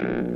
Mm-hmm.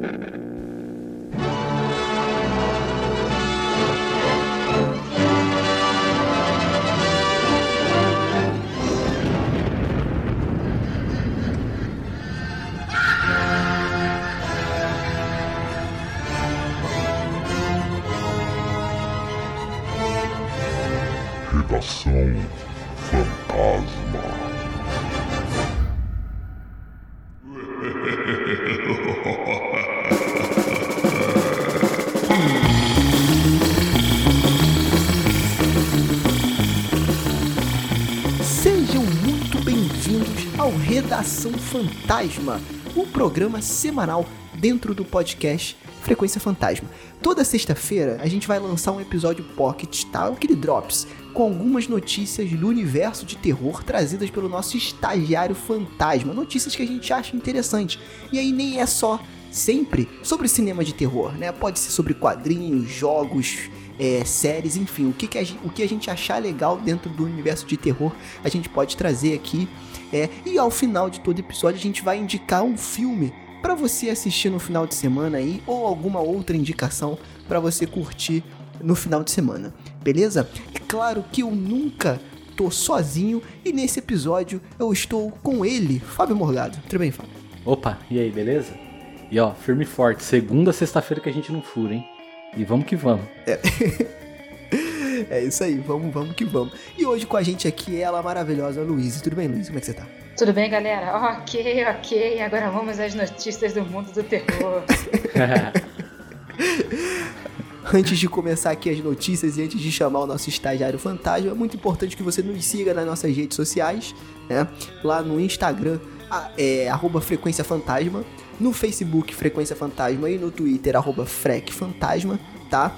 Redação Fantasma, o programa semanal dentro do podcast Frequência Fantasma. Toda sexta-feira a gente vai lançar um episódio pocket, tá? Aquele drops, com algumas notícias do universo de terror trazidas pelo nosso estagiário fantasma. Notícias que a gente acha interessante. E aí nem é só sempre sobre cinema de terror, né? Pode ser sobre quadrinhos, jogos, é, séries, enfim, o que, que a, o que a gente achar legal dentro do universo de terror, a gente pode trazer aqui. É, e ao final de todo episódio a gente vai indicar um filme para você assistir no final de semana aí ou alguma outra indicação para você curtir no final de semana, beleza? É claro que eu nunca tô sozinho e nesse episódio eu estou com ele, Fábio Morgado. Tudo bem, Fábio? Opa, e aí, beleza? E ó, firme e forte, segunda, sexta-feira que a gente não fura, hein? E vamos que vamos. É isso aí, vamos, vamos que vamos. E hoje com a gente aqui ela maravilhosa Luísa. Tudo bem, Luísa? Como é que você tá? Tudo bem, galera? Ok, ok. Agora vamos às notícias do mundo do terror. Antes de começar aqui as notícias e antes de chamar o nosso estagiário fantasma, é muito importante que você nos siga nas nossas redes sociais, né? Lá no Instagram, é arroba Frequência Fantasma, no Facebook Frequência Fantasma e no Twitter arroba Frec Fantasma, tá?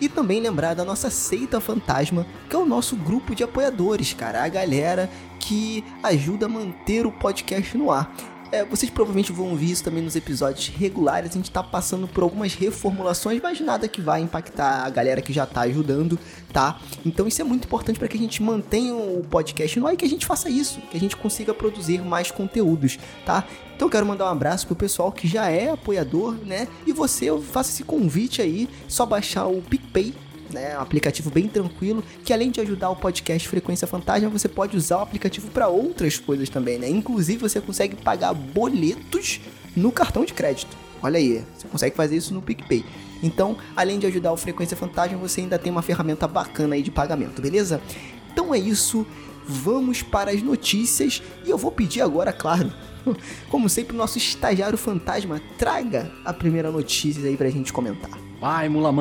E também lembrar da nossa Seita Fantasma, que é o nosso grupo de apoiadores, cara, a galera que ajuda a manter o podcast no ar. É, vocês provavelmente vão ouvir isso também nos episódios regulares. A gente tá passando por algumas reformulações, mas nada que vai impactar a galera que já tá ajudando, tá? Então isso é muito importante para que a gente mantenha o podcast no ar e que a gente faça isso, que a gente consiga produzir mais conteúdos, tá? Então eu quero mandar um abraço pro pessoal que já é apoiador, né? E você, eu faço esse convite aí, só baixar o PicPay né, um aplicativo bem tranquilo, que além de ajudar o podcast Frequência Fantasma, você pode usar o aplicativo para outras coisas também, né? Inclusive você consegue pagar boletos no cartão de crédito. Olha aí, você consegue fazer isso no PicPay. Então, além de ajudar o Frequência Fantasma, você ainda tem uma ferramenta bacana aí de pagamento, beleza? Então é isso, vamos para as notícias e eu vou pedir agora, claro, como sempre, o nosso estagiário fantasma traga a primeira notícia aí pra gente comentar. Vai, mula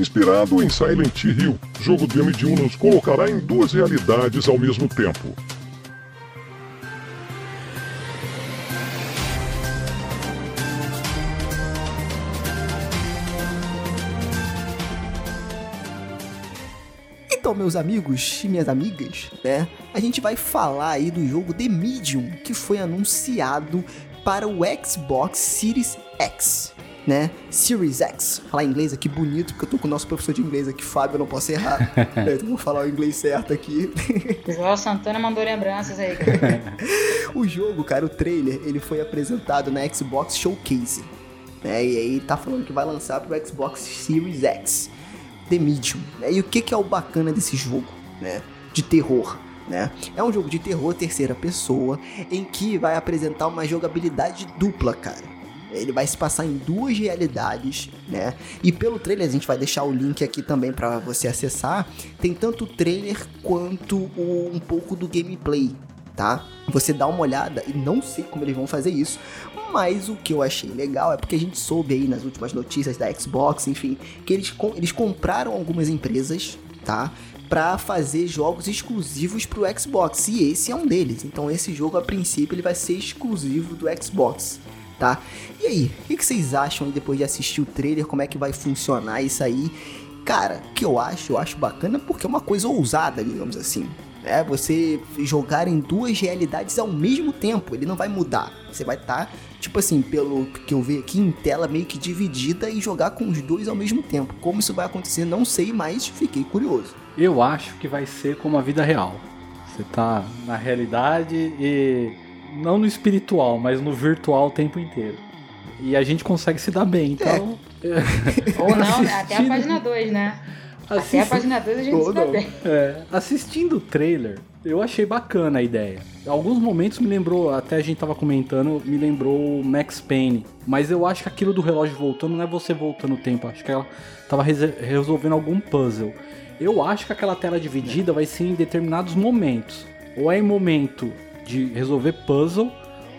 Inspirado em Silent Hill, jogo do M1 nos colocará em duas realidades ao mesmo tempo. Então, meus amigos e minhas amigas, né? A gente vai falar aí do jogo The Medium, que foi anunciado para o Xbox Series X, né? Series X. Falar inglês aqui bonito, porque eu tô com o nosso professor de inglês aqui, Fábio, eu não posso errar. né, então vou falar o inglês certo aqui. João Santana mandou lembranças aí, o jogo, cara, o trailer, ele foi apresentado na Xbox Showcase. Né? E aí tá falando que vai lançar pro Xbox Series X. The Medium. Né? E o que, que é o bacana desse jogo, né? De terror. Né? É um jogo de terror terceira pessoa em que vai apresentar uma jogabilidade dupla, cara. Ele vai se passar em duas realidades, né? E pelo trailer, a gente vai deixar o link aqui também para você acessar. Tem tanto o trailer quanto o- um pouco do gameplay, tá? Você dá uma olhada e não sei como eles vão fazer isso, mas o que eu achei legal é porque a gente soube aí nas últimas notícias da Xbox, enfim, que eles, eles compraram algumas empresas, tá? Pra fazer jogos exclusivos pro Xbox, e esse é um deles. Então esse jogo a princípio ele vai ser exclusivo do Xbox, tá? E aí, o que, vocês acham aí depois de assistir o trailer? Como é que vai funcionar isso aí? Cara, o que eu acho, eu acho bacana porque é uma coisa ousada, digamos assim. É você jogar em duas realidades ao mesmo tempo. Ele não vai mudar. Você vai estar, tá, tipo assim, pelo que eu vejo aqui em tela, meio que dividida e jogar com os dois ao mesmo tempo. Como isso vai acontecer, não sei, mas fiquei curioso. Eu acho que vai ser como a vida real. Você tá na realidade e não no espiritual, mas no virtual o tempo inteiro. E a gente consegue se dar bem, então. É. Ou não, até a página 2, né? Assist... Até a página 2 a gente se dá bem. É, assistindo o trailer, eu achei bacana a ideia. Alguns momentos me lembrou, até a gente tava comentando, me lembrou Max Payne. Mas eu acho que aquilo do relógio voltando não é você voltando o tempo, acho que ela tava resolvendo algum puzzle. Eu acho que aquela tela dividida vai ser em determinados momentos. Ou é em momento de resolver puzzle,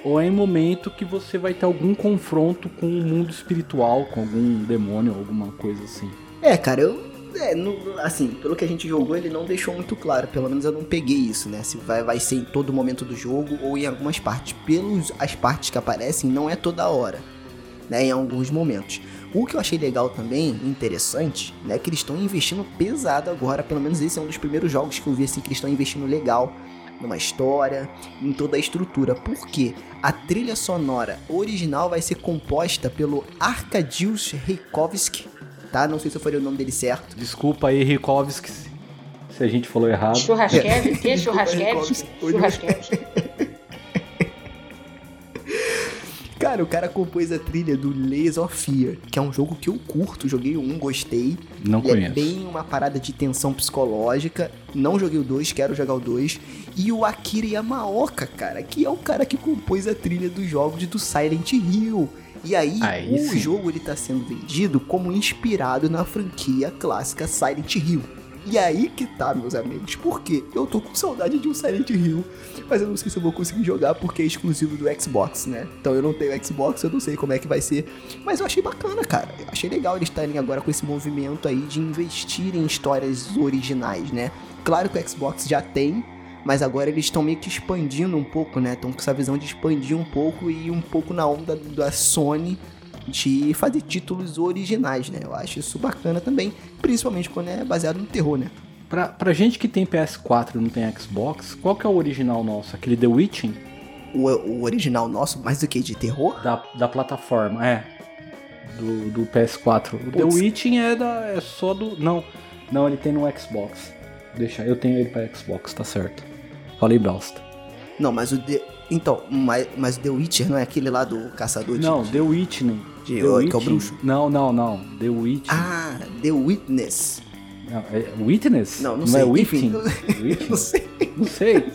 ou é em momento que você vai ter algum confronto com o mundo espiritual, com algum demônio, alguma coisa assim. É, cara, eu é, assim, pelo que a gente jogou, ele não deixou muito claro. Pelo menos eu não peguei isso, né? Se vai, vai ser em todo momento do jogo ou em algumas partes. Pelas as partes que aparecem, não é toda hora, né? Em alguns momentos. O que eu achei legal também, interessante, né? Que eles estão investindo pesado agora. Pelo menos esse é um dos primeiros jogos que eu vi assim que eles estão investindo legal numa história, em toda a estrutura. Por quê? A trilha sonora original vai ser composta pelo Arkadiusz Reikovsky, tá? Não sei se eu falei o nome dele certo. Desculpa aí, Rikovski, se a gente falou errado. Churrasquev? que? Churrasquev. Cara, o cara compôs a trilha do Layers of Fear, que é um jogo que eu curto, joguei um, gostei. Não Ele é conheço. É bem uma parada de tensão psicológica. Não joguei o 2, quero jogar o 2. E o Akira Yamaoka, cara, que é o cara que compôs a trilha dos jogos do Silent Hill. E aí, aí o sim. jogo ele tá sendo vendido como inspirado na franquia clássica Silent Hill. E aí que tá, meus amigos, porque eu tô com saudade de um Silent Hill, mas eu não sei se eu vou conseguir jogar porque é exclusivo do Xbox, né? Então eu não tenho Xbox, eu não sei como é que vai ser, mas eu achei bacana, cara. Eu achei legal eles estarem agora com esse movimento aí de investir em histórias originais, né? Claro que o Xbox já tem, mas agora eles estão meio que expandindo um pouco, né? Estão com essa visão de expandir um pouco e um pouco na onda da Sony de fazer títulos originais, né? Eu acho isso bacana também, principalmente quando é baseado no terror, né? Pra, pra gente que tem PS4 e não tem Xbox, qual que é o original nosso? Aquele The Witching? O, o original nosso, mais do que de terror? Da, da plataforma, é. Do, do PS4. O The Witching é, da, é só do. Não, não, ele tem no Xbox. Deixa, eu tenho ele pra Xbox, tá certo. Falei bosta. Não, mas o The... Então, mas, mas The Witcher não é aquele lá do caçador de... Não, The Witness. De, The Witching. que é o bruxo. Não, não, não. The Witch. Ah, The Witness. Não, é Witness? Não, não, não sei. é? Witting? não sei. Não sei.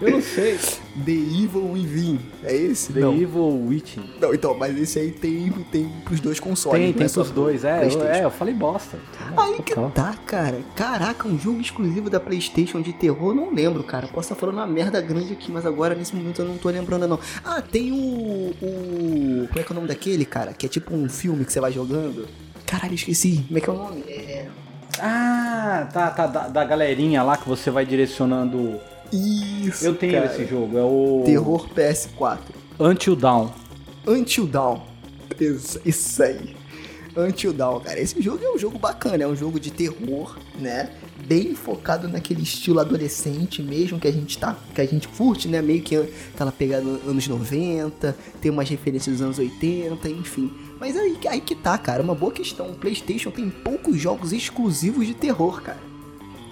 Eu não sei. The Evil Within. É esse? The não. Evil Witching. Não, então, mas esse aí tem, tem pros dois consoles. Tem, tem é pros dois. É eu, é, eu falei bosta. Aí que tá, cara. Caraca, um jogo exclusivo da PlayStation de terror, não lembro, cara. Posso estar falando uma merda grande aqui, mas agora nesse momento eu não tô lembrando, não. Ah, tem o. o como é que é o nome daquele, cara? Que é tipo um filme que você vai jogando. Caralho, esqueci. Como é que é o nome? É. Ah, tá, tá. Da, da galerinha lá que você vai direcionando isso. Eu tenho cara. esse jogo, é o. Terror PS4. Until Dawn. Until Dawn. Isso aí. Until Dawn, cara. Esse jogo é um jogo bacana, é um jogo de terror, né? Bem focado naquele estilo adolescente mesmo que a gente tá, que a gente curte, né? Meio que aquela pegada anos 90, tem umas referências dos anos 80, enfim. Mas aí, aí que tá, cara, uma boa questão. O PlayStation tem poucos jogos exclusivos de terror, cara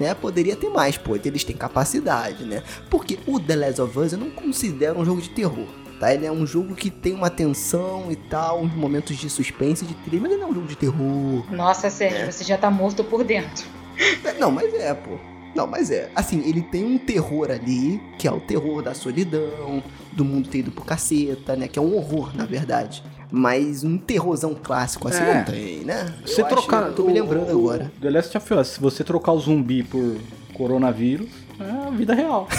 né? Poderia ter mais, pô, eles têm capacidade, né? Porque o The Last of Us eu não considero um jogo de terror. Tá? Ele é um jogo que tem uma tensão e tal, uns momentos de suspense, de trilha, mas ele não é um jogo de terror. Nossa, Sérgio, é. você já tá morto por dentro. É, não, mas é, pô. Não, mas é. Assim, ele tem um terror ali, que é o terror da solidão, do mundo ter ido pro caceta, né? Que é um horror, na verdade. Mas um terrorzão clássico assim é. não tem, né? Você trocar. Acho, tô me lembrando o, agora. The Last of Us, se você trocar o zumbi por coronavírus, é a vida real.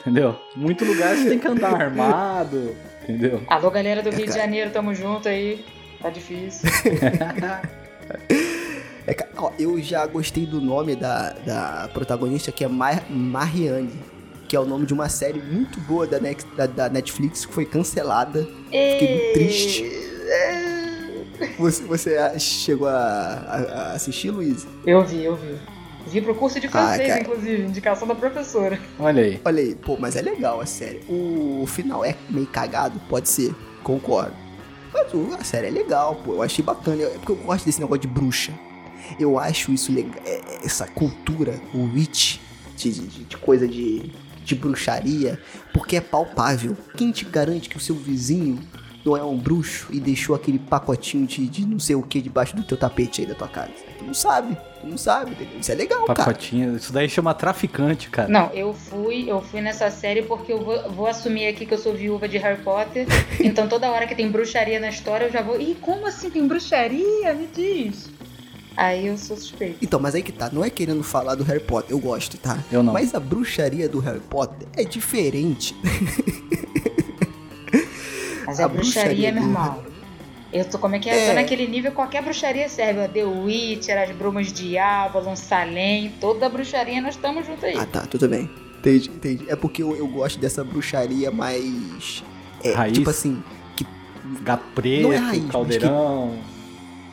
entendeu? Muito lugar você tem que andar armado, entendeu? Alô, galera do Rio de Janeiro, tamo junto aí. Tá difícil. É, ó, eu já gostei do nome da, da protagonista, que é Mar Marianne que é o nome de uma série muito boa da, da, da Netflix que foi cancelada. Ei. Fiquei muito triste. Você, você chegou a, a, a assistir, Luiz? Eu vi, eu vi. Vi pro curso de francês, cara. inclusive, indicação da professora. Olha aí. Olha aí, pô, mas é legal a série. O final é meio cagado, pode ser, concordo. A série é legal, pô, eu achei bacana. É porque eu gosto desse negócio de bruxa. Eu acho isso legal, é- é essa cultura, o witch, de, de- de coisa de, de bruxaria, porque é palpável. Quem te garante que o seu vizinho não é um bruxo e deixou aquele pacotinho de, de não sei o que debaixo do teu tapete aí da tua casa? Tu não sabe, tu não sabe, entendeu? Isso é legal, cara. Pacotinho. Isso daí chama traficante, cara. Não, eu fui, eu fui nessa série porque eu vou, vou assumir aqui que eu sou viúva de Harry Potter. então toda hora que tem bruxaria na história, eu já vou. Ih, como assim tem bruxaria? Me diz. Aí eu sou suspeita. Então, mas aí que tá, não é querendo falar do Harry Potter, eu gosto, tá? Eu não. Mas a bruxaria do Harry Potter é diferente. Mas é A bruxaria, bruxaria meu irmão. Eu tô, como é que é? É. tô naquele nível, qualquer bruxaria serve. ó. The Witcher, as brumas de Avalon, Salem, toda bruxaria nós estamos juntos aí. Ah, tá, tudo bem. Entendi, entendi. É porque eu, eu gosto dessa bruxaria mais. É, Raiz? tipo assim. Gato preto, Não é raiz, caldeirão,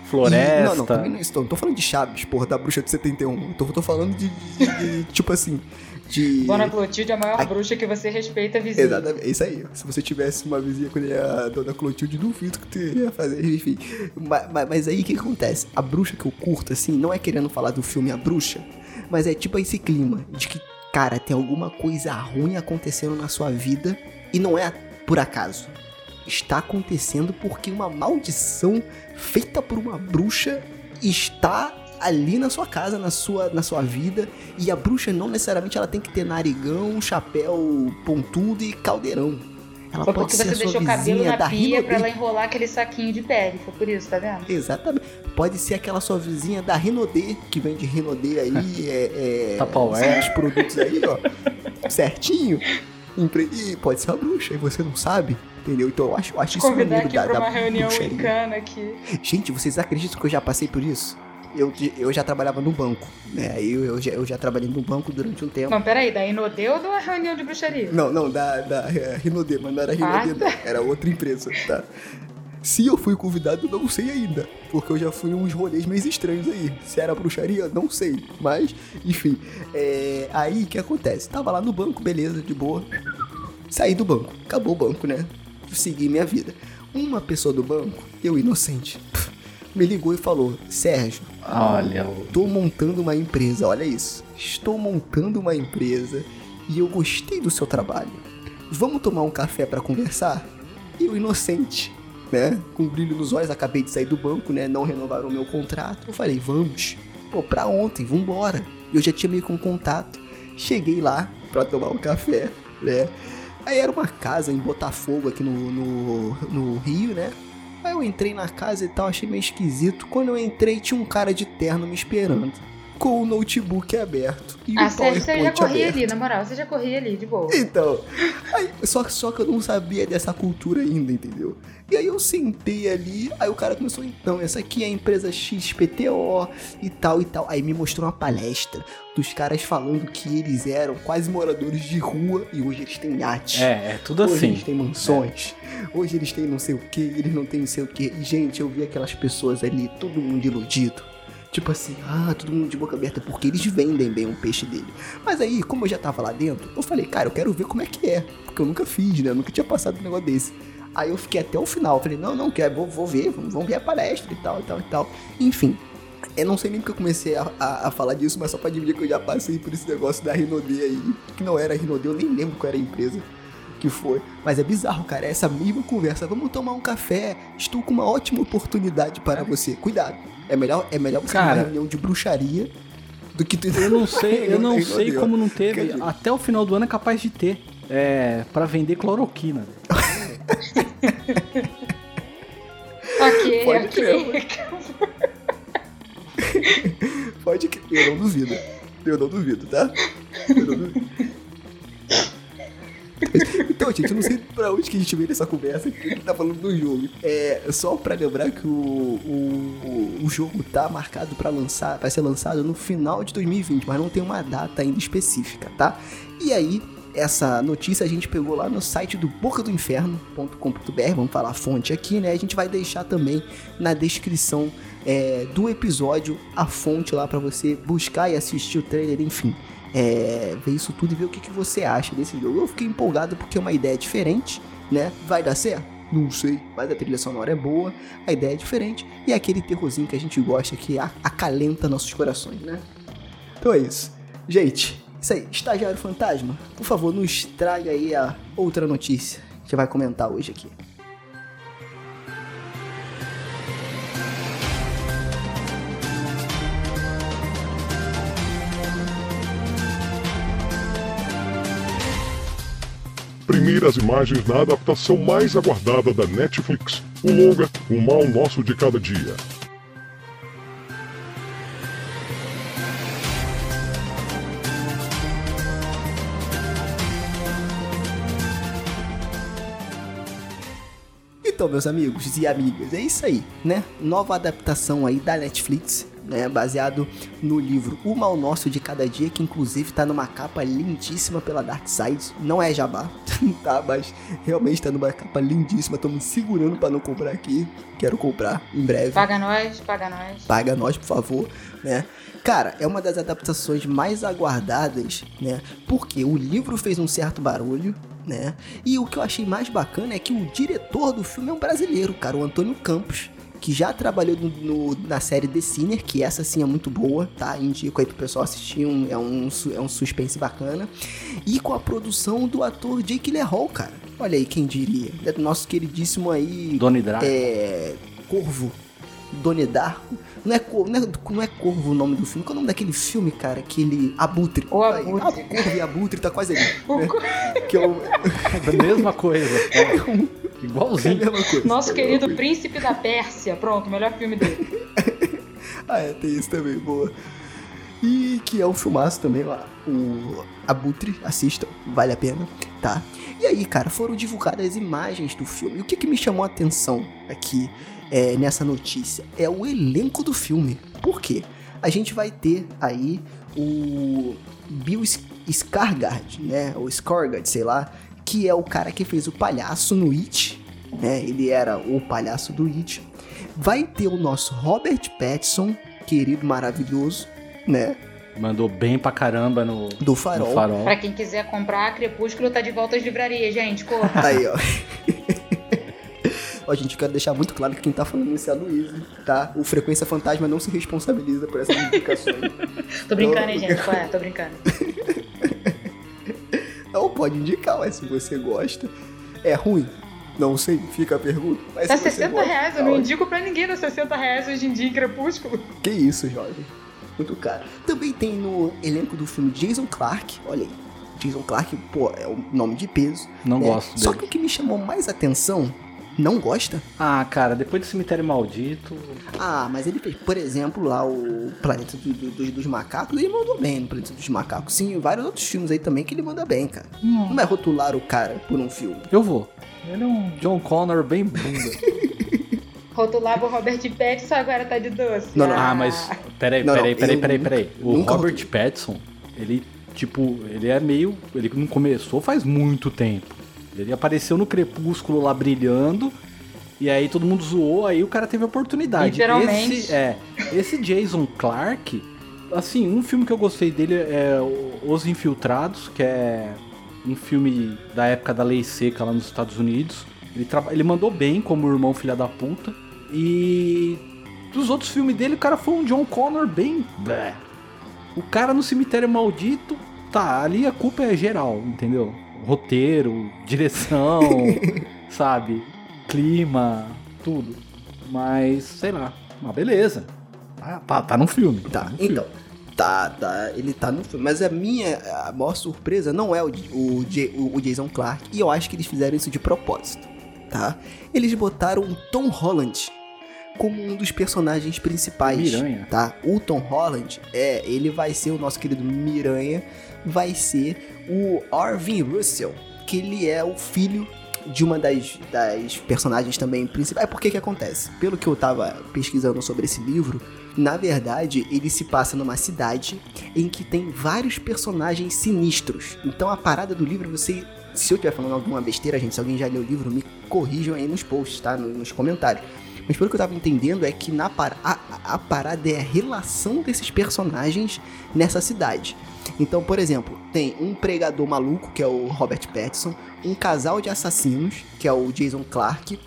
e- floresta. não, não, também não, estou, não tô falando de Chaves, porra, da bruxa de 71. Eu tô, tô falando de, de- de- tipo assim. De. Dona Clotilde é a maior Ai. bruxa que você respeita, vizinho. Exatamente, é isso aí. Se você tivesse uma vizinha com a dona Clotilde, duvido que tu ia fazer, enfim. Ma- ma- Mas, aí o que acontece? A bruxa que eu curto, assim, não é querendo falar do filme A Bruxa, mas é tipo esse clima de que, cara, tem alguma coisa ruim acontecendo na sua vida e não é por acaso. Está acontecendo porque uma maldição feita por uma bruxa está ali na sua casa, na sua, na sua vida. E a bruxa não necessariamente ela tem que ter narigão, chapéu pontudo e caldeirão. Ela Foi pode porque ser você a sua deixou o cabelo vizinha na da pia pra ela enrolar aquele saquinho de pele. Foi por isso, tá vendo? Exatamente. Pode ser aquela sua vizinha da Rinodê, que vende Rinodê aí, é, é, Tupperware. os produtos aí, ó, certinho. E pode ser uma bruxa, e você não sabe, entendeu? Então eu acho, eu acho isso Convidar maneiro aqui da, pra da uma reunião bruxaria. aqui. Gente, vocês acreditam que eu já passei por isso? Eu, eu já trabalhava no banco, né? Aí eu, eu, já, eu já trabalhei no banco durante um tempo. Não, peraí, da Inodê ou da reunião de bruxaria? Não, não, da, da é, Rinodê, mas não era Ah, Rinodê, não. Era outra empresa, tá? Se eu fui convidado, não sei ainda. Porque eu já fui uns rolês meio estranhos aí. Se era bruxaria, não sei. Mas, enfim. É, aí, o que acontece? Tava lá no banco, beleza, de boa. Saí do banco. Acabou o banco, né? Segui minha vida. Uma pessoa do banco, eu inocente, me ligou e falou: Sérgio, Olha, o- Estou montando uma empresa, olha isso. Estou montando uma empresa e eu gostei do seu trabalho. Vamos tomar um café para conversar? Eu, inocente, né? Com brilho nos olhos, acabei de sair do banco, né? Não renovaram o meu contrato. Eu falei, vamos. Pô, pra ontem, vambora. Eu já tinha meio com contato. Cheguei lá pra tomar um café, né? Aí era uma casa em Botafogo, aqui no, no, no? Aí eu entrei na casa e tal, achei meio esquisito. Quando eu entrei, tinha um cara de terno me esperando. Com o notebook aberto. E Ah, o sério, você já corria aberto. ali, na moral, você já corria ali, de boa. Então, aí, só, só que eu não sabia dessa cultura ainda, entendeu? E aí eu sentei ali, aí o cara começou, então, essa aqui é a empresa XPTO e tal e tal. Aí me mostrou uma palestra dos caras falando que eles eram quase moradores de rua e hoje eles têm iate. é, é tudo Hoje assim. eles têm mansões. Hoje eles têm não sei o que, eles não têm não sei o que. E, gente, eu vi aquelas pessoas ali, todo mundo iludido. Tipo assim, ah, todo mundo de boca aberta, porque eles vendem bem o peixe dele. Mas aí, como eu já tava lá dentro, eu falei, cara, eu quero ver como é que é. Porque eu nunca fiz, né? Eu nunca tinha passado um negócio desse. Aí eu fiquei até o final. Falei, não, não, quero, vou, vou ver, vamos, vamos ver a palestra e tal, e tal, e tal. Enfim. Eu não sei nem porque eu comecei a, a- a falar disso, mas só pra dividir que eu já passei por esse negócio da Rinodê aí. Que não era Rinodê, eu nem lembro qual era a empresa que foi. Mas é bizarro, cara. É essa mesma conversa. Vamos tomar um café. Estou com uma ótima oportunidade para você. Cuidado. É melhor, é melhor você Cara. reunião de bruxaria do que tu Eu não sei, eu não sei como não teve. Até o final do ano é capaz de ter. É, pra vender cloroquina. Ok, Pode ok. crer, Pode que eu não duvido. Eu não duvido, tá? Eu não duvido. Então, gente, eu não sei pra onde que a gente veio nessa conversa que tá falando do jogo. É só pra lembrar que o, o, o jogo tá marcado pra lançar, para ser lançado no final de 2020, mas não tem uma data ainda específica, tá? E aí, essa notícia a gente pegou lá no site do bocadoinferno.com.br, vamos falar a fonte aqui, né? A gente vai deixar também na descrição é, do episódio a fonte lá para você buscar e assistir o trailer, enfim. É, ver isso tudo e ver o que, que você acha desse jogo. Eu fiquei empolgado porque é uma ideia diferente, né? Vai dar certo? Não sei, mas a trilha sonora é boa, a ideia é diferente e é aquele terrorzinho que a gente gosta que acalenta nossos corações, né? Então é isso. Gente, isso aí, estagiário fantasma, por favor, nos traga aí a outra notícia que vai comentar hoje aqui. Primeiras imagens na adaptação mais aguardada da Netflix, o longa O Mal Nosso de Cada Dia. Então, meus amigos e amigas, é isso aí, né? Nova adaptação aí da Netflix, né? Baseado no livro O Mal Nosso de Cada Dia, que inclusive tá numa capa lindíssima pela Dark Side. Não é jabá, tá? Mas realmente tá numa capa lindíssima. Tô me segurando para não comprar aqui. Quero comprar em breve. Paga nós, paga nós. Paga nós, por favor, né? Cara, é uma das adaptações mais aguardadas, né? Porque o livro fez um certo barulho, né? E o que eu achei mais bacana é que o diretor do filme é um brasileiro, cara, o Antônio Campos, que já trabalhou no, no, na série The Sinner, que essa sim é muito boa, tá? Indico aí pro pessoal assistir, um, é, um, é um suspense bacana. E com a produção do ator Jake Hall, cara. Olha aí quem diria. É do nosso queridíssimo aí. Doni Draco. É. Corvo. Doni Darko. Não é, corvo, não, é, não é Corvo o nome do filme. Qual é o nome daquele filme, cara? Aquele Abutre. O Abutre. Aí, Corvo e Abutre tá quase ali. né? que é, o... é a mesma coisa. É igualzinho. É a mesma coisa. Nosso querido Príncipe da Pérsia. Pronto, melhor filme dele. ah, é, tem isso também, boa. E que é um filmaço também lá. O Abutre, assistam, vale a pena, tá? E aí, cara, foram divulgadas imagens do filme. E o que, que me chamou a atenção aqui é, nessa notícia é o elenco do filme. Por quê? A gente vai ter aí o Bill Skarsgård, né? O Skarsgård, sei lá, que é o cara que fez o palhaço no It, né? Ele era o palhaço do It. Vai ter o nosso Robert Pattinson, querido, maravilhoso, né? Mandou bem pra caramba no, do farol. no farol. Pra quem quiser comprar, Crepúsculo tá de volta às livrarias, gente. Corra. Aí, ó. Ó, gente, eu quero deixar muito claro que quem tá falando isso é a Luísa, tá? O Frequência Fantasma não se responsabiliza por essas indicações. tô brincando, hein, gente? Qual é? Tô brincando. Não, pode indicar, mas se você gosta. É ruim? Não sei, fica a pergunta. Mas Tá se você 60 gosta, reais, eu tá não ótimo. indico pra ninguém dar 60 reais hoje em dia em Crepúsculo. Que isso, jovem. Muito caro. Também tem no elenco do filme Jason Clark, olha aí. Jason Clark, pô, é um nome de peso. Não né? gosto Só dele. que o que me chamou mais atenção, não gosta? Ah, cara, depois do Cemitério Maldito. Ah, mas ele fez, por exemplo, lá o Planeta do- do- do- dos Macacos, ele mandou bem no Planeta dos Macacos. Sim, e vários outros filmes aí também que ele manda bem, cara. Não vai rotular o cara por um filme. Eu vou. Ele é um John Connor bem bunda. Rotulava o Robert Pattinson, agora tá de doce. Não, não. ah, mas. Peraí, Não, peraí, não, peraí, eu peraí, nunca- peraí. O Robert rotulei. Pattinson, ele, tipo, ele é meio. Ele não começou faz muito tempo. Ele apareceu no Crepúsculo lá brilhando. E aí todo mundo zoou, aí o cara teve a oportunidade. Literalmente. Esse, é, esse Jason Clark, assim, um filme que eu gostei dele é Os Infiltrados, que é um filme da época da lei seca lá nos Estados Unidos. Ele, ele mandou bem como irmão filha da puta. E dos outros filmes dele, o cara foi um John Connor bem. blé. O cara no cemitério maldito, tá, ali a culpa é geral, entendeu? Roteiro, direção, sabe? Clima, tudo. Mas, sei lá, mas beleza. Tá, tá, tá no filme. Tá, filme. então. Tá, tá, ele tá no filme. Mas a minha a maior surpresa não é o, o, o- o Jason Clark. E eu acho que eles fizeram isso de propósito, tá? Eles botaram o Tom Holland como um dos personagens principais. Miranha. Tá? O Tom Holland, é, ele vai ser o nosso querido Miranha. Vai ser o Arvin Russell, que ele é o filho de uma das, das personagens também principais. É porque que acontece? Pelo que eu tava pesquisando sobre esse livro, Na verdade, ele se passa numa cidade em que tem vários personagens sinistros. Então a parada do livro, você. Se eu estiver falando alguma besteira, gente, se alguém já leu o livro, me corrijam aí nos posts, tá? Nos comentários. Mas pelo que eu tava entendendo é que na par a, a parada é a relação desses personagens nessa cidade. Então, por exemplo, tem um pregador maluco, que é o Robert Pattinson, um casal de assassinos, que é o Jason Clarke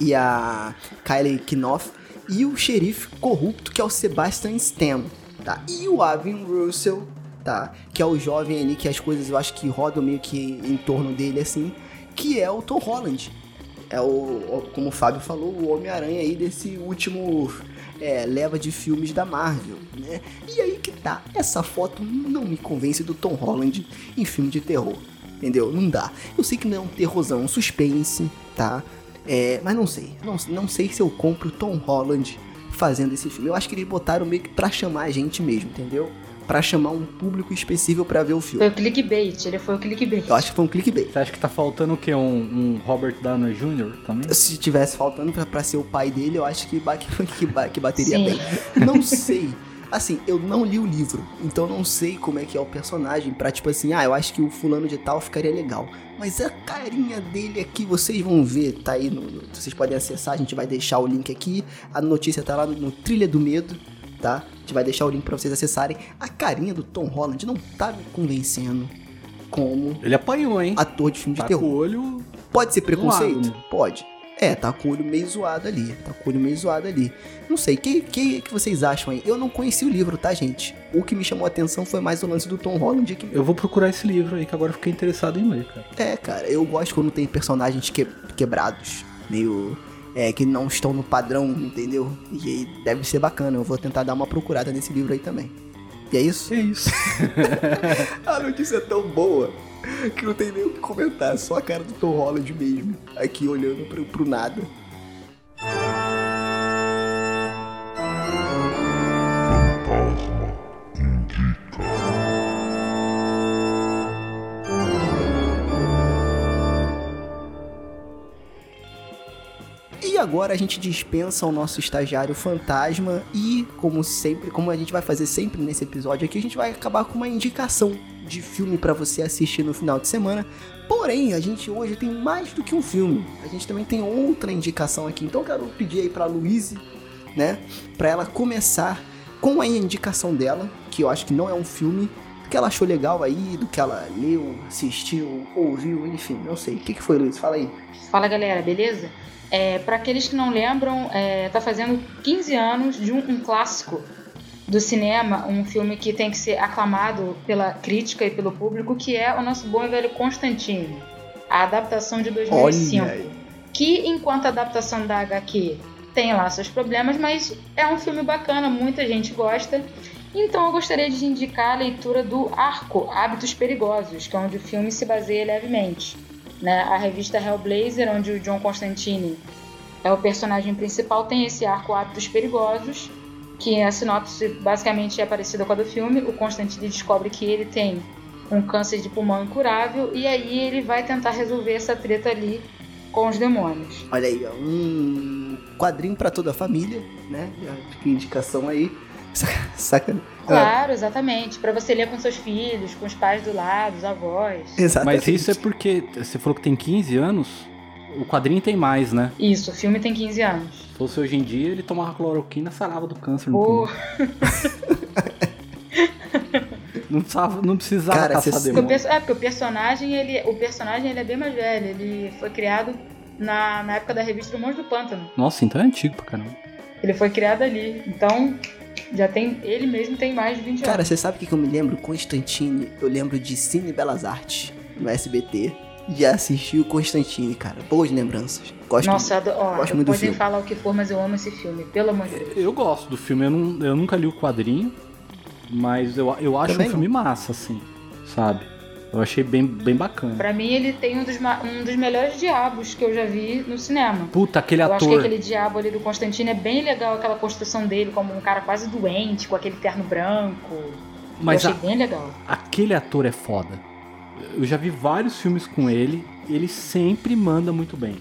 e a Kylie Knopf, e o xerife corrupto, que é o Sebastian Stan, tá? E o Avin Russell, tá? Que é o jovem ali, que as coisas eu acho que rodam meio que em torno dele, assim, que é o Tom Holland. É o, como o Fábio falou, o Homem-Aranha aí desse último é, leva de filmes da Marvel, né? E aí que tá, essa foto não me convence do Tom Holland em filme de terror, entendeu? Não dá. Eu sei que não é um terrorzão, é um suspense, tá? É, mas não sei, não, não sei se eu compro Tom Holland fazendo esse filme. Eu acho que eles botaram meio que pra chamar a gente mesmo, entendeu? Pra chamar um público específico pra ver o filme. Foi o clickbait, ele foi o clickbait. Eu acho que foi um clickbait. Você acha que tá faltando o quê? Um, um Robert Downey Jr. também? Se tivesse faltando pra, pra ser o pai dele, eu acho que, ba- que, ba- que bateria Sim. bem. Não sei. Assim, eu não li o livro, então não sei como é que é o personagem pra tipo assim, ah, eu acho que o fulano de tal ficaria legal. Mas a carinha dele aqui, vocês vão ver, tá aí no, no- vocês podem acessar, a gente vai deixar o link aqui. A notícia tá lá no, no Trilha do Medo, tá? A gente vai deixar o link pra vocês acessarem. A carinha do Tom Holland não tá me convencendo como Ele apanhou, hein? ator de filme de Tá terror. com o olho. Pode ser preconceito? Zoado? Pode. É, tá com o olho meio zoado ali. Tá com o olho meio zoado ali. Não sei, o que, que, que vocês acham aí? Eu não conheci o livro, tá, gente? O que me chamou a atenção foi mais o lance do Tom Holland. Que... Eu vou procurar esse livro aí, que agora eu fiquei interessado em ler, cara. É, cara, eu gosto quando tem personagens que- quebrados. Meio. É, que não estão no padrão, entendeu? E deve ser bacana. Eu vou tentar dar uma procurada nesse livro aí também. E é isso? É isso. A notícia é tão boa que não tem nem o que comentar. Só a cara do Tom Holland mesmo. Aqui olhando pro, pro nada. Agora a gente dispensa o nosso estagiário fantasma e, como sempre, como a gente vai fazer sempre nesse episódio aqui, a gente vai acabar com uma indicação de filme pra você assistir no final de semana. Porém, a gente hoje tem mais do que um filme. A gente também tem outra indicação aqui. Então eu quero pedir aí pra Luíse, né, pra ela começar com a indicação dela, que eu acho que não é um filme, que ela achou legal aí, do que ela leu, assistiu, ouviu, enfim, não sei. O que, que foi, Luiz? Fala aí. Fala galera, beleza? É, para aqueles que não lembram, é, tá fazendo 15 anos de um, um clássico do cinema, um filme que tem que ser aclamado pela crítica e pelo público, que é o nosso bom e velho Constantine, a adaptação de 2005. Olha que enquanto adaptação da HQ tem lá seus problemas, mas é um filme bacana, muita gente gosta. Então eu gostaria de indicar a leitura do Arco Hábitos Perigosos, que é onde o filme se baseia levemente. Né? A revista Hellblazer, onde o John Constantine é o personagem principal, tem esse arco Hábitos Perigosos, que a sinopse basicamente é parecida com a do filme. O Constantine descobre que ele tem um câncer de pulmão incurável e aí ele vai tentar resolver essa treta ali com os demônios. Olha aí, um quadrinho pra toda a família, né? A indicação aí. Saca-? Claro, exatamente. Pra você ler com seus filhos, com os pais do lado, os avós. Exatamente. Mas isso é porque você falou que tem 15 anos. O quadrinho tem mais, né? Isso, o filme tem 15 anos. Se fosse hoje em dia, ele tomava cloroquina e sarava do câncer no O... pulmão. Não precisava, não precisava Cara, caçar Porque o demônio. perso- É, porque o personagem, ele, o personagem ele é bem mais velho. Ele foi criado na, na época da revista do Monstro do Pântano. Nossa, então é antigo pra caramba. Ele foi criado ali. Então, já tem. Ele mesmo tem mais de 20 Cara, anos. você sabe o que que eu me lembro? Constantine, eu lembro de Cine Belas Artes, no SBT. Já assisti o Constantine, cara. Boas lembranças. Gosto Nossa, eu ado- ó, gosto muito do podem filme. falar o que for, mas eu amo esse filme. Pelo amor de Deus. Eu gosto do filme, eu, não- eu nunca li o quadrinho, mas eu, eu acho Também um não. filme massa, assim, sabe? Eu achei bem, bem bacana. Pra mim, ele tem um dos, um dos melhores diabos que eu já vi no cinema. Puta, aquele Eu acho que ator. aquele diabo ali do Constantino é bem legal, aquela construção dele como um cara quase doente, com aquele terno branco. Mas eu a- achei bem legal. aquele ator é foda. Eu já vi vários filmes com ele, ele sempre manda muito bem.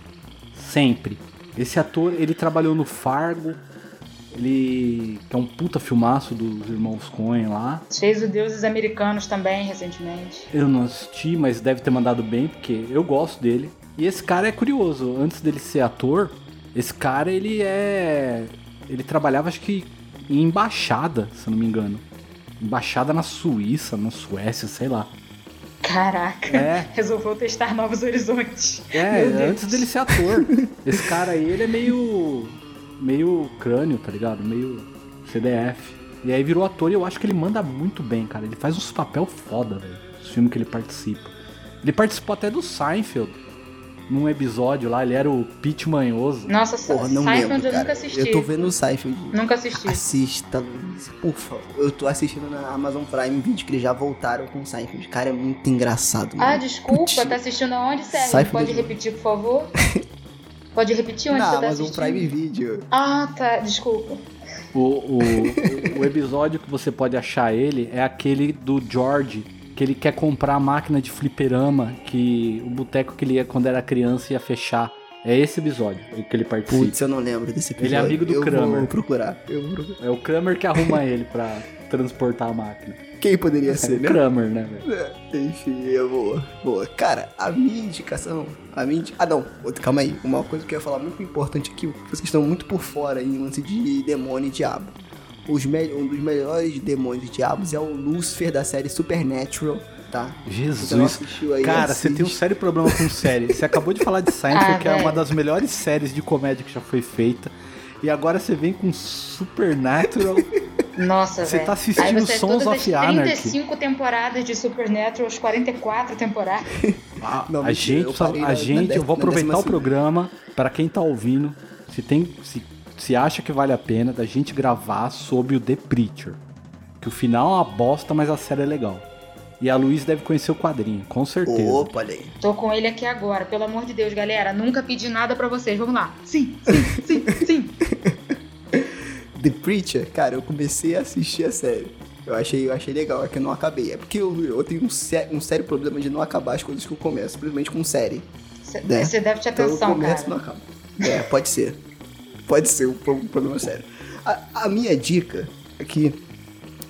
Sempre. Esse ator, ele trabalhou no Fargo, Ele que é um puta filmaço dos irmãos Coen lá. Fez o Deuses Americanos também, recentemente. Eu não assisti, mas deve ter mandado bem, porque eu gosto dele. E esse cara é curioso, antes dele ser ator, esse cara ele é. Ele trabalhava, acho que, em embaixada, se eu não me engano. Embaixada na Suíça, na Suécia, sei lá. Caraca, É. resolveu testar novos horizontes. É, antes dele ser ator. Esse cara aí, ele é meio. Meio crânio, tá ligado? Meio CDF. E aí virou ator e eu acho que ele manda muito bem, cara. Ele faz uns papel foda, velho. Os filmes que ele participa. Ele participou até do Seinfeld. Num episódio lá, ele era o Pete Manhoso. Nossa, Porra, não Seinfeld lembro, eu cara. nunca assisti. Eu tô vendo o Seinfeld. Nunca assisti. Assista, Luiz, por favor. Eu tô assistindo na Amazon Prime vídeo que eles já voltaram com o Seinfeld. Cara, é muito engraçado, mano. Ah, desculpa, Putz. tá assistindo aonde, Sérgio? Seinfeld Pode é- repetir, por favor? Pode repetir onde Na você tá Amazon assistindo? Prime Video. Ah, tá, desculpa. O, o, o episódio que você pode achar ele é aquele do George, que ele quer comprar a máquina de fliperama, que o boteco que ele ia quando era criança ia fechar. É esse episódio que ele participa. Putz, eu não lembro desse episódio. Ele é amigo do eu Kramer. Vou procurar. Eu vou procurar. É o Kramer que arruma ele pra transportar a máquina. Quem poderia É ser, o né? Kramer, né, velho? É, Enfim, eu vou. Boa. Cara, a minha indicação. A minha indi- Ah, não. Calma aí. Uma coisa que eu ia falar muito importante aqui. Vocês estão muito por fora em lance de demônio e diabo. Os me- Um dos melhores demônios e diabos é o Lucifer da série Supernatural, tá? Você não Jesus. assistiu aí, Cara, você tem um assiste. sério problema com série. Você acabou de falar de Seinfeld, Ah, que é uma das melhores séries de comédia que já foi feita. E agora você vem com Supernatural. Nossa, Você velho. tá assistindo você Sons todas of Anarchy. 35 temporadas de Supernatural, as 44 temporadas. A, Não, a gente, eu a na- gente, eu vou aproveitar o programa para quem tá ouvindo, se tem, se, se acha que vale a pena da gente gravar sobre o The Preacher, que o final é uma bosta, mas a série é legal. E a Luiz deve conhecer o quadrinho, com certeza. Opa, olha aí. Tô com ele aqui agora, pelo amor de Deus, galera. Nunca pedi nada pra vocês. Vamos lá. Sim, sim, sim, sim. The Preacher, cara, eu comecei a assistir a série. Eu achei, eu achei legal, é que eu não acabei. É porque eu, eu tenho um, sé- um sério problema de não acabar as coisas que eu começo, simplesmente com série. Você né? deve ter Então eu atenção, começo e não cara. acabo. É, pode ser. Pode ser um pro- um problema sério. A, a minha dica aqui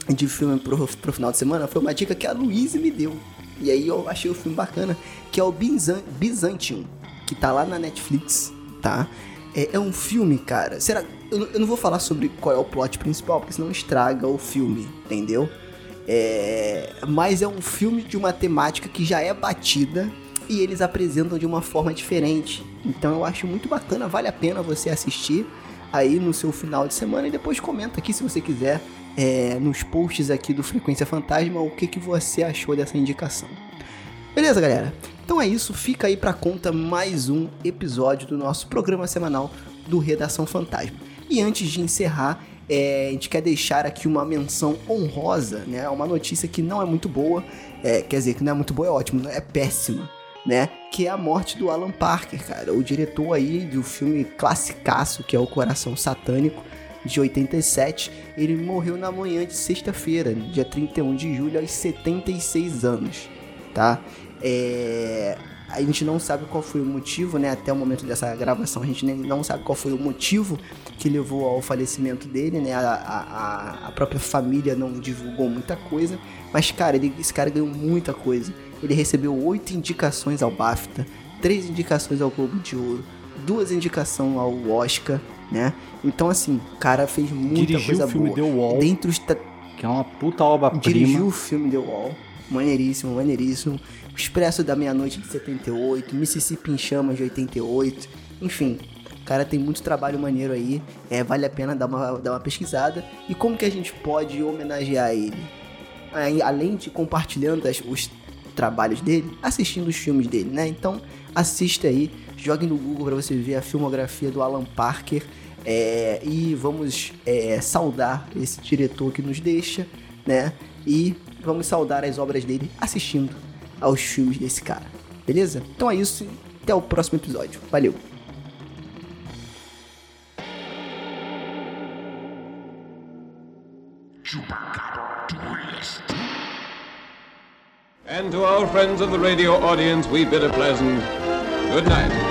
de filme pro, pro final de semana foi uma dica que a Luísa me deu. E aí eu achei o filme bacana, que é o Byzan- Byzantium, que tá lá na Netflix, tá? É, é um filme, cara. Será. Eu, eu não vou falar sobre qual é o plot principal, porque senão estraga o filme, entendeu? É, mas é um filme de uma temática que já é batida e eles apresentam de uma forma diferente. Então eu acho muito bacana, vale a pena você assistir aí no seu final de semana e depois comenta aqui se você quiser é, nos posts aqui do Frequência Fantasma o que, que você achou dessa indicação. Beleza, galera? Então é isso, fica aí pra conta mais um episódio do nosso programa semanal do Redação Fantasma. E antes de encerrar, é, a gente quer deixar aqui uma menção honrosa, né? Uma notícia que não é muito boa, é, quer dizer, que não é muito boa, é ótimo, é péssima, né? Que é a morte do Alan Parker, cara, o diretor aí do filme classicaço que é O Coração Satânico, de 87. Ele morreu na manhã de sexta-feira, dia 31 de julho, aos 76 anos, tá? É, A gente não sabe qual foi o motivo, né? Até o momento dessa gravação, a gente nem- não sabe qual foi o motivo que levou ao falecimento dele, né? A, a- a- própria família não divulgou muita coisa. Mas, cara, ele- esse cara ganhou muita coisa. Ele recebeu oito indicações ao BAFTA, três indicações ao Globo de Ouro, duas indicações ao Oscar, né? Então, assim, o cara fez muita Dirigiu coisa o filme boa. The Wall, Dentre os que é uma puta obra-prima. Dirigiu o filme The Wall. Maneiríssimo, maneiríssimo. Expresso da Meia-Noite de 78. Mississippi em Chamas de 88. Enfim, o cara tem muito trabalho maneiro aí. É, vale a pena dar uma, dar uma pesquisada. E como que a gente pode homenagear ele? Além de compartilhando as- os trabalhos dele, assistindo os filmes dele, né? Então, assista aí. Jogue no Google para você ver a filmografia do Alan Parker. É, e vamos é, saudar esse diretor que nos deixa, né? E vamos saudar as obras dele assistindo aos filmes desse cara. Beleza? Então é isso. Até o próximo episódio. Valeu! And to our friends of the radio audience, we bid a pleasant good night.